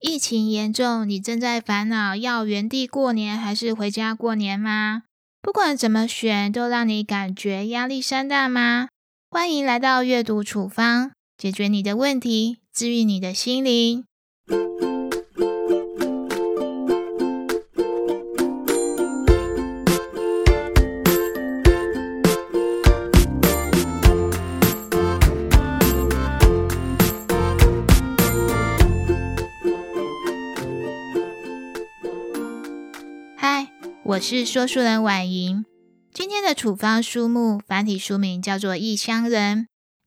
疫情严重，你正在烦恼要原地过年还是回家过年吗？不管怎么选，都让你感觉压力山大吗？欢迎来到阅读处方，解决你的问题，治愈你的心灵。嗨我是说书人婉莹。今天的处方书目繁体书名叫做《异乡人》，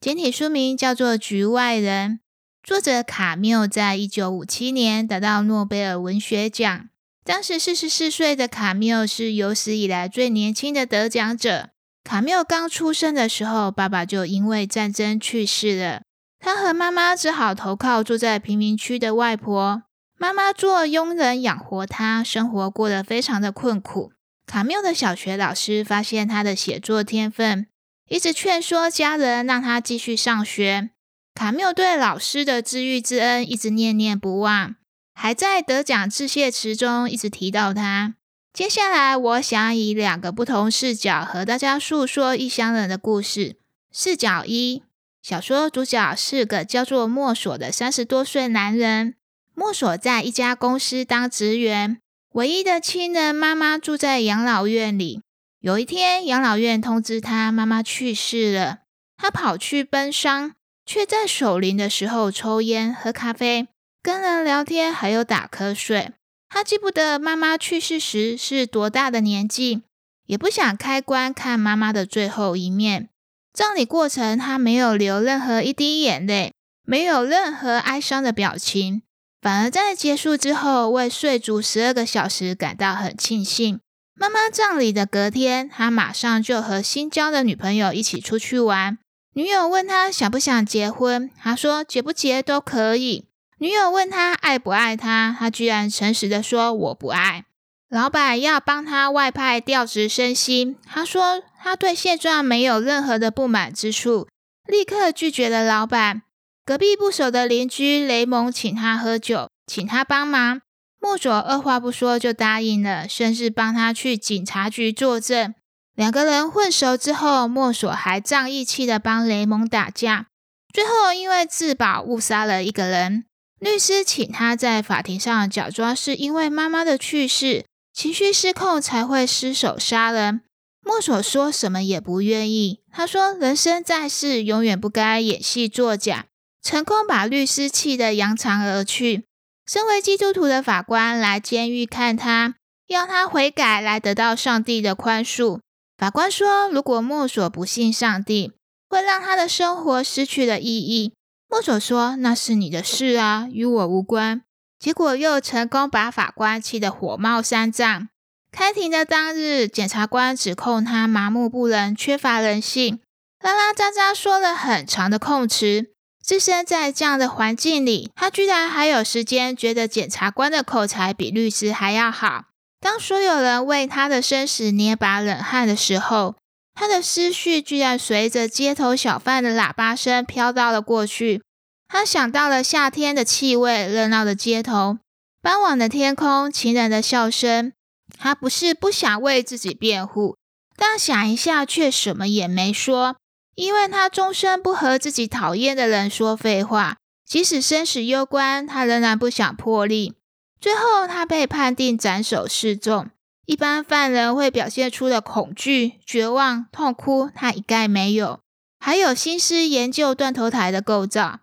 简体书名叫做《局外人》。作者卡缪在一九五七年得到诺贝尔文学奖。当时四十四岁的卡缪是有史以来最年轻的得奖者。卡缪刚出生的时候，爸爸就因为战争去世了，他和妈妈只好投靠住在贫民区的外婆。妈妈做佣人养活他，生活过得非常的困苦。卡缪的小学老师发现他的写作天分，一直劝说家人让他继续上学。卡缪对老师的知遇之恩一直念念不忘，还在得奖致谢词中一直提到他。接下来，我想以两个不同视角和大家诉说异乡人的故事。视角一：小说主角是个叫做莫索的三十多岁男人。莫索在一家公司当职员，唯一的亲人妈妈住在养老院里。有一天，养老院通知他妈妈去世了，他跑去奔丧，却在守灵的时候抽烟、喝咖啡、跟人聊天，还有打瞌睡。他记不得妈妈去世时是多大的年纪，也不想开棺看妈妈的最后一面。葬礼过程，他没有流任何一滴眼泪，没有任何哀伤的表情。反而在结束之后，为睡足十二个小时感到很庆幸。妈妈葬礼的隔天，他马上就和新交的女朋友一起出去玩。女友问他想不想结婚，他说结不结都可以。女友问他爱不爱他，他居然诚实的说我不爱。老板要帮他外派调职升薪，他说他对现状没有任何的不满之处，立刻拒绝了老板。隔壁不熟的邻居雷蒙请他喝酒，请他帮忙。莫索二话不说就答应了，甚至帮他去警察局作证。两个人混熟之后，莫索还仗义气的帮雷蒙打架。最后因为自保误杀了一个人，律师请他在法庭上假装是因为妈妈的去世，情绪失控才会失手杀人。莫索说什么也不愿意。他说：“人生在世，永远不该演戏作假。”成功把律师气得扬长而去。身为基督徒的法官来监狱看他，要他悔改，来得到上帝的宽恕。法官说：“如果莫索不信上帝，会让他的生活失去了意义。”莫索说：“那是你的事啊，与我无关。”结果又成功把法官气得火冒三丈。开庭的当日，检察官指控他麻木不仁、缺乏人性，拉拉喳喳说了很长的控词。置身在这样的环境里，他居然还有时间觉得检察官的口才比律师还要好。当所有人为他的生死捏把冷汗的时候，他的思绪居然随着街头小贩的喇叭声飘到了过去。他想到了夏天的气味、热闹的街头、傍晚的天空、情人的笑声。他不是不想为自己辩护，但想一下却什么也没说。因为他终身不和自己讨厌的人说废话，即使生死攸关，他仍然不想破例。最后，他被判定斩首示众。一般犯人会表现出的恐惧、绝望、痛哭，他一概没有，还有心思研究断头台的构造。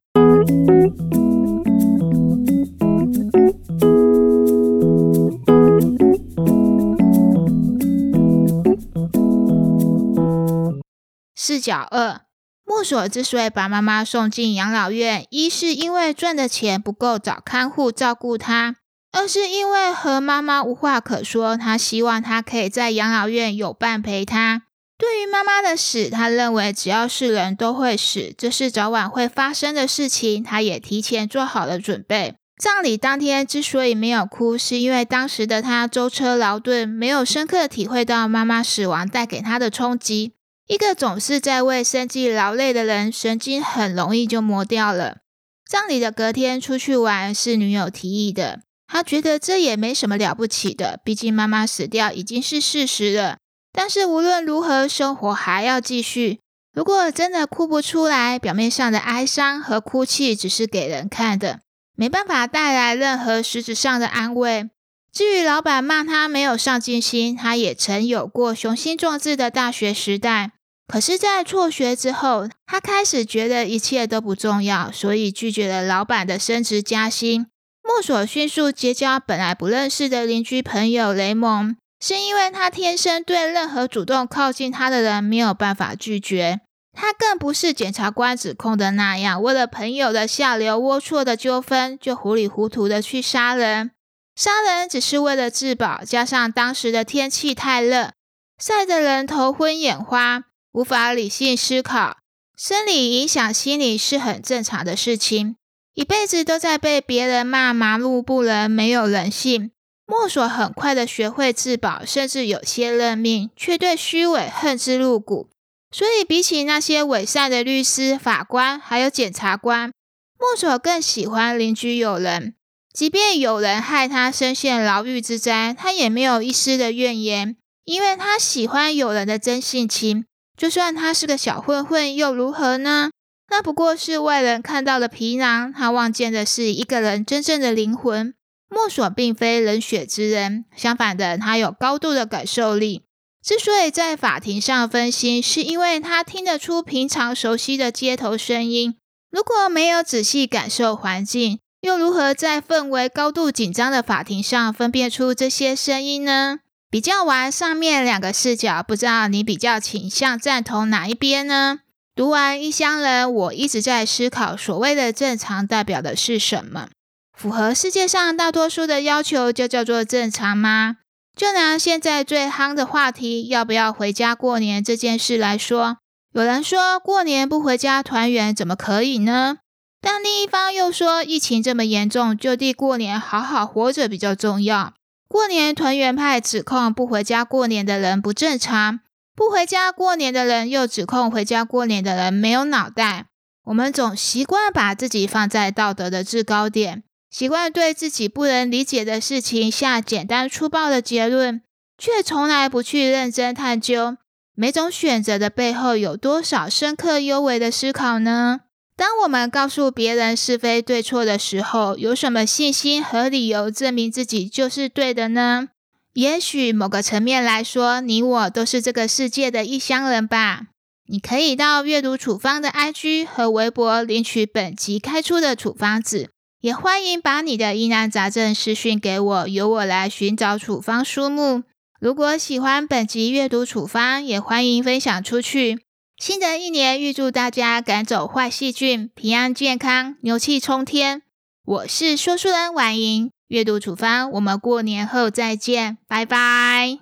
视角二：莫索之所以把妈妈送进养老院，一是因为赚的钱不够找看护照顾她，二是因为和妈妈无话可说，他希望她可以在养老院有伴陪他。对于妈妈的死，他认为只要是人都会死，这是早晚会发生的事情，他也提前做好了准备。葬礼当天之所以没有哭，是因为当时的他舟车劳顿，没有深刻体会到妈妈死亡带给他的冲击。一个总是在为生计劳累的人，神经很容易就磨掉了。葬礼的隔天出去玩是女友提议的，他觉得这也没什么了不起的，毕竟妈妈死掉已经是事实了。但是无论如何，生活还要继续。如果真的哭不出来，表面上的哀伤和哭泣只是给人看的，没办法带来任何实质上的安慰。至于老板骂他没有上进心，他也曾有过雄心壮志的大学时代。可是，在辍学之后，他开始觉得一切都不重要，所以拒绝了老板的升职加薪。墨索迅速结交本来不认识的邻居朋友雷蒙，是因为他天生对任何主动靠近他的人没有办法拒绝。他更不是检察官指控的那样，为了朋友的下流龌龊的纠纷，就糊里糊涂的去杀人。杀人只是为了自保，加上当时的天气太热，晒得人头昏眼花，无法理性思考。生理影响心理是很正常的事情。一辈子都在被别人骂麻木不仁、没有人性。墨索很快的学会自保，甚至有些认命，却对虚伪恨之入骨。所以，比起那些伪善的律师、法官，还有检察官，墨索更喜欢邻居友人。即便有人害他深陷牢狱之灾，他也没有一丝的怨言，因为他喜欢友人的真性情。就算他是个小混混，又如何呢？那不过是外人看到的皮囊，他望见的是一个人真正的灵魂。墨索并非冷血之人，相反的，他有高度的感受力。之所以在法庭上分心，是因为他听得出平常熟悉的街头声音。如果没有仔细感受环境，又如何在氛围高度紧张的法庭上分辨出这些声音呢？比较完上面两个视角，不知道你比较倾向赞同哪一边呢？读完《异乡人》，我一直在思考，所谓的正常代表的是什么？符合世界上大多数的要求，就叫做正常吗？就拿现在最夯的话题，要不要回家过年这件事来说，有人说过年不回家团圆，怎么可以呢？但另一方又说，疫情这么严重，就地过年，好好活着比较重要。过年团圆派指控不回家过年的人不正常，不回家过年的人又指控回家过年的人没有脑袋。我们总习惯把自己放在道德的制高点，习惯对自己不能理解的事情下简单粗暴的结论，却从来不去认真探究每种选择的背后有多少深刻幽微的思考呢？当我们告诉别人是非对错的时候，有什么信心和理由证明自己就是对的呢？也许某个层面来说，你我都是这个世界的异乡人吧。你可以到阅读处方的 IG 和微博领取本集开出的处方纸，也欢迎把你的疑难杂症私讯给我，由我来寻找处方书目。如果喜欢本集阅读处方，也欢迎分享出去。新的一年，预祝大家赶走坏细菌，平安健康，牛气冲天。我是说书人婉莹，阅读处方，我们过年后再见，拜拜。